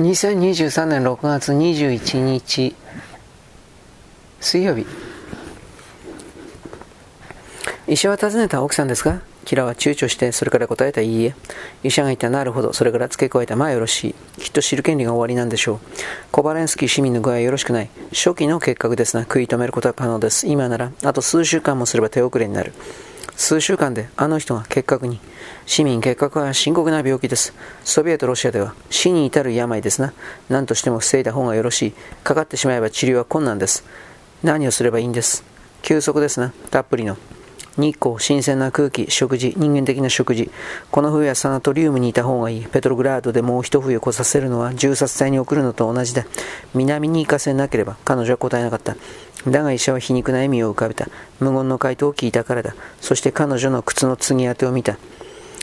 2023年6月21日水曜日。医者は尋ねた奥さんですかキラは躊躇してそれから答えたいいえ。医者が言ったなるほどそれから付け加えたまあよろしい。きっと知る権利が終わりなんでしょう。コバレンスキー市民の具合はよろしくない。初期の結核ですが食い止めることは可能です。今ならあと数週間もすれば手遅れになる。数週間であの人が結核に市民結核は深刻な病気ですソビエトロシアでは死に至る病ですな何としても防いだ方がよろしいかかってしまえば治療は困難です何をすればいいんです？休息ですなたっぷりの日光、新鮮な空気、食事、人間的な食事。この冬はサナトリウムにいた方がいい。ペトログラードでもう一冬越させるのは銃殺隊に送るのと同じだ。南に行かせなければ彼女は答えなかった。だが医者は皮肉な笑みを浮かべた。無言の回答を聞いたからだ。そして彼女の靴の継ぎ当てを見た。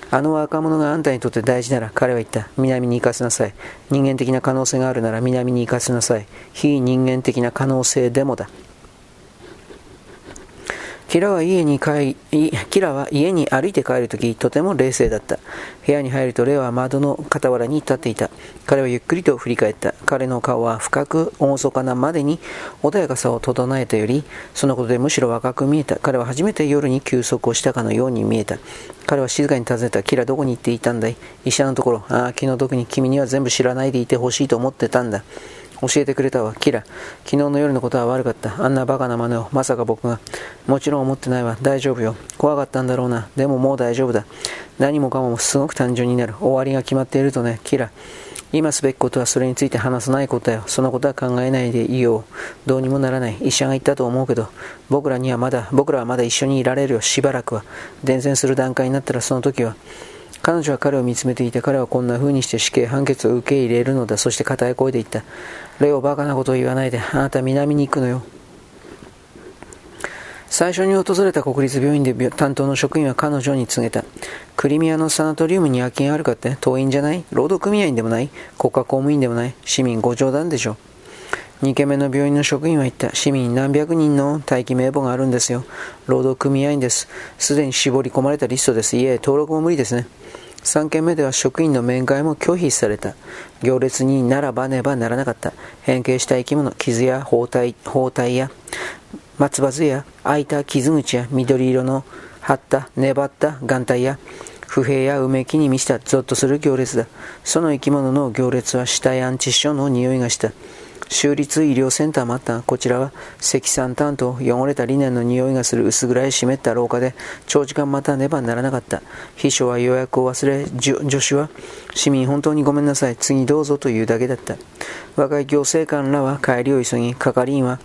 あの若者があんたにとって大事なら彼は言った。南に行かせなさい。人間的な可能性があるなら南に行かせなさい。非人間的な可能性でもだ。キラは家に帰キラは家に歩いて帰るとき、とても冷静だった。部屋に入るとレオは窓の傍らに立っていた。彼はゆっくりと振り返った。彼の顔は深く厳かなまでに穏やかさを整えたより、そのことでむしろ若く見えた。彼は初めて夜に休息をしたかのように見えた。彼は静かに尋ねた。キラどこに行っていたんだい？医者のところ。ああ、気の毒に君には全部知らないでいてほしいと思ってたんだ。教えてくれたわ。キラ。昨日の夜のことは悪かった。あんなバカな真似を。まさか僕が。もちろん思ってないわ。大丈夫よ。怖かったんだろうな。でももう大丈夫だ。何もかもすごく単純になる。終わりが決まっているとね。キラ。今すべきことはそれについて話さないことだよ。そのことは考えないでいいよ。どうにもならない。医者が言ったと思うけど、僕らにはまだ、僕らはまだ一緒にいられるよ。しばらくは。伝染する段階になったらその時は。彼女は彼を見つめていて彼はこんな風にして死刑判決を受け入れるのだそして固い声で言ったレオバカなことを言わないであなた南に行くのよ最初に訪れた国立病院で担当の職員は彼女に告げた。クリミアのサナトリウムに夜勤あるかって？遠いんじゃない？労働組合員でもない？国家公務員でもない？市民ご冗談でしょ。2軒目の病院の職員は言った。市民何百人の？待機名簿があるんですよ。労働組合員です。すでに絞り込まれたリストです。いえ、登録も無理ですね。3件目では職員の面会も拒否された。行列にならばねばならなかった。変形した生き物、傷や包帯包帯や松葉杖や開いた傷口や緑色の張った粘った眼帯や不平やうめきに満ちたゾッとする行列だ。その生き物の行列は死体安置所の匂いがした。州立医療センターもあった。こちらは積算炭と汚れたリネンの匂いがする薄暗い湿った廊下で長時間待たねばならなかった。秘書は予約を忘れ、助手は市民本当にごめんなさい。次どうぞというだけだった。若い行政官らは帰りを急ぎ、係員は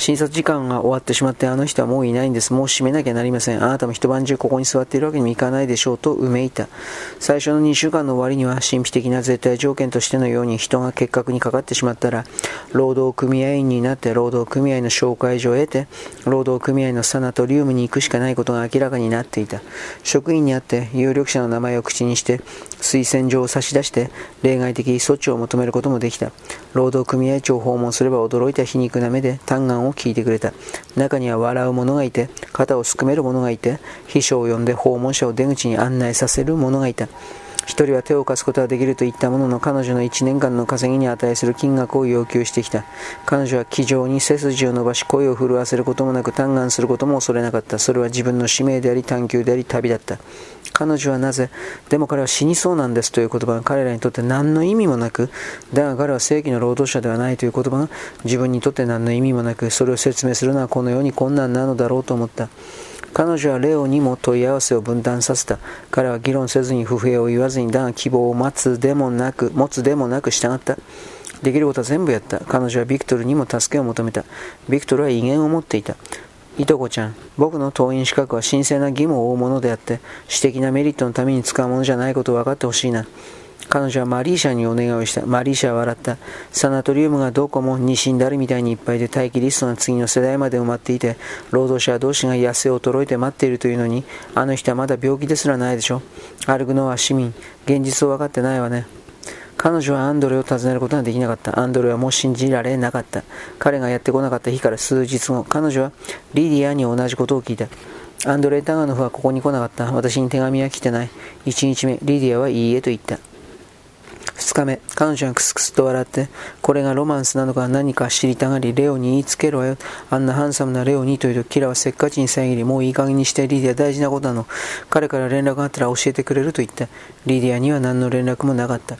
診察時間が終わってしまってあの人はもういないんです。もう閉めなきゃなりません。あなたも一晩中ここに座っているわけにもいかないでしょうとうめいた。最初の2週間の終わりには神秘的な絶対条件としてのように人が結核にかかってしまったら労働組合員になって労働組合の紹介状を得て労働組合のサナトリウムに行くしかないことが明らかになっていた。職員に会って有力者の名前を口にして推薦状を差し出して例外的措置を求めることもできた。労働組合長を訪問すれば驚いた皮肉な目で嘆願を聞いてくれた。中には笑う者がいて、肩をすくめる者がいて、秘書を呼んで訪問者を出口に案内させる者がいた。一人は手を貸すことができると言ったものの彼女の1年間の稼ぎに値する金額を要求してきた。彼女は気丈に背筋を伸ばし声を震わせることもなく嘆願することも恐れなかった。それは自分の使命であり探求であり旅だった。彼女はなぜ、でも彼は死にそうなんですという言葉が彼らにとって何の意味もなく、だが彼は正規の労働者ではないという言葉が自分にとって何の意味もなく、それを説明するのはこのように困難なのだろうと思った。彼女はレオにも問い合わせを分担させた。彼は議論せずに不平を言わずに、だが希望を待つでもなく、持つでもなく従った。できることは全部やった。彼女はビクトルにも助けを求めた。ビクトルは威厳を持っていた。いとこちゃん、僕の党員資格は神聖な義務を負うものであって、私的なメリットのために使うものじゃないことを分かってほしいな。彼女はマリーシャにお願いをした。マリーシャは笑った。サナトリウムがどこもに死んだるみたいにいっぱいで待機リストが次の世代まで埋まっていて、労働者同士が痩せ衰えて待っているというのに、あの人はまだ病気ですらないでしょ。歩くのは市民。現実を分かってないわね。彼女はアンドレを訪ねることができなかった。アンドレはもう信じられなかった。彼がやってこなかった日から数日後、彼女はリディアに同じことを聞いた。アンドレ・タガノフはここに来なかった。私に手紙は来てない。1日目、リディアはいいえと言った。2日目、彼女はクスクスと笑って、これがロマンスなのか何か知りたがり、レオに言いつけろよ。あんなハンサムなレオにというと、キラはせっかちに遮り、もういい加減にしてリディア大事なことなの。彼から連絡があったら教えてくれると言った。リディアには何の連絡もなかった。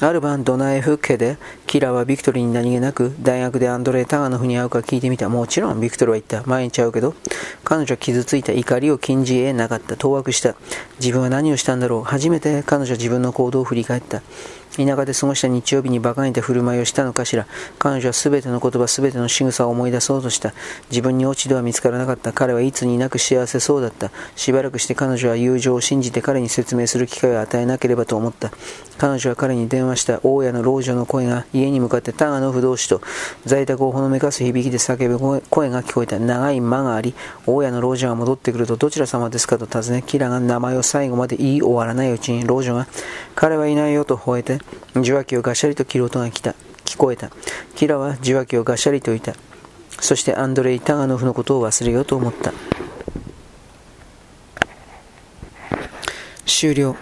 ある晩、ドナエフ家で、キラはビクトルに何気なく、大学でアンドレー・タガノフに会うか聞いてみた。もちろん、ビクトルは言った。毎日会うけど、彼女は傷ついた怒りを禁じ得なかった。当惑した。自分は何をしたんだろう。初めて彼女は自分の行動を振り返った。田舎で過ごした日曜日に馬鹿げた振る舞いをしたのかしら。彼女は全ての言葉、全ての仕草を思い出そうとした。自分に落ち度は見つからなかった。彼はいつになく幸せそうだった。しばらくして彼女は友情を信じて彼に説明する機会を与えなければと思った。彼女は彼に電話した大家の老女の声が家に向かってタガの不動詞と在宅をほのめかす響きで叫ぶ声が聞こえた。長い間があり、大家の老女が戻ってくるとどちら様ですかと尋ね、キラが名前を最後まで言い終わらないうちに老女が彼はいないよと吠えて、受話器をガシャリと切る音が来た。聞こえた。キラは受話器をガシャリといた。そしてアンドレイ・タガノフのことを忘れようと思った。終了。